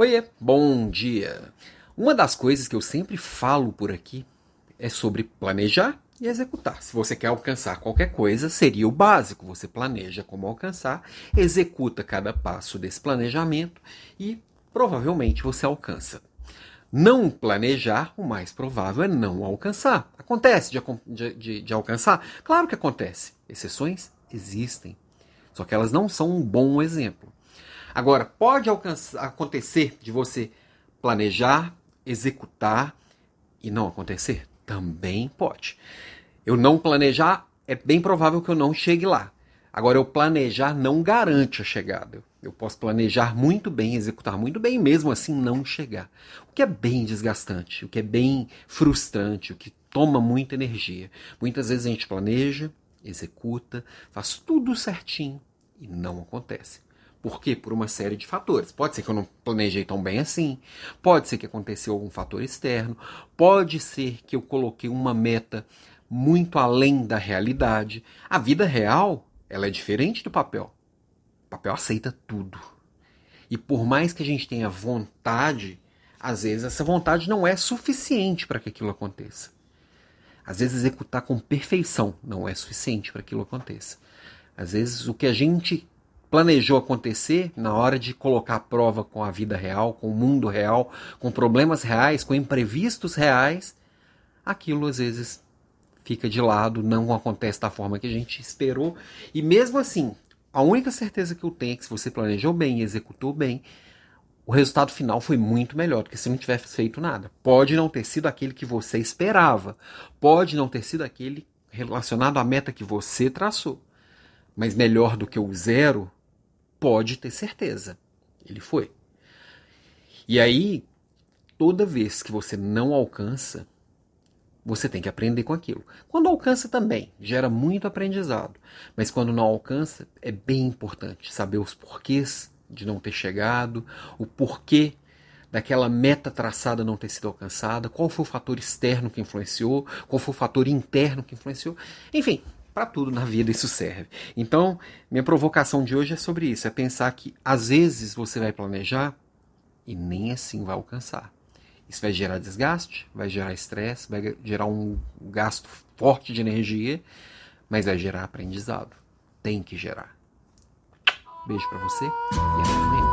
Oiê, bom dia! Uma das coisas que eu sempre falo por aqui é sobre planejar e executar. Se você quer alcançar qualquer coisa, seria o básico. Você planeja como alcançar, executa cada passo desse planejamento e provavelmente você alcança. Não planejar, o mais provável é não alcançar. Acontece de, de, de alcançar? Claro que acontece. Exceções existem. Só que elas não são um bom exemplo. Agora, pode acontecer de você planejar, executar e não acontecer? Também pode. Eu não planejar, é bem provável que eu não chegue lá. Agora, eu planejar não garante a chegada. Eu posso planejar muito bem, executar muito bem, mesmo assim não chegar. O que é bem desgastante, o que é bem frustrante, o que toma muita energia. Muitas vezes a gente planeja, executa, faz tudo certinho e não acontece. Por quê? Por uma série de fatores. Pode ser que eu não planejei tão bem assim, pode ser que aconteceu algum fator externo, pode ser que eu coloquei uma meta muito além da realidade. A vida real, ela é diferente do papel. O papel aceita tudo. E por mais que a gente tenha vontade, às vezes essa vontade não é suficiente para que aquilo aconteça. Às vezes executar com perfeição não é suficiente para que aquilo aconteça. Às vezes o que a gente planejou acontecer na hora de colocar a prova com a vida real, com o mundo real, com problemas reais, com imprevistos reais, aquilo às vezes fica de lado, não acontece da forma que a gente esperou. E mesmo assim, a única certeza que eu tenho é que se você planejou bem e executou bem, o resultado final foi muito melhor do que se não tivesse feito nada. Pode não ter sido aquele que você esperava, pode não ter sido aquele relacionado à meta que você traçou. Mas melhor do que o zero pode ter certeza. Ele foi. E aí, toda vez que você não alcança, você tem que aprender com aquilo. Quando alcança também, gera muito aprendizado. Mas quando não alcança, é bem importante saber os porquês de não ter chegado, o porquê daquela meta traçada não ter sido alcançada, qual foi o fator externo que influenciou, qual foi o fator interno que influenciou. Enfim, para tudo na vida isso serve. Então, minha provocação de hoje é sobre isso, é pensar que às vezes você vai planejar e nem assim vai alcançar. Isso vai gerar desgaste, vai gerar estresse, vai gerar um gasto forte de energia, mas vai gerar aprendizado. Tem que gerar. Beijo para você e até amanhã.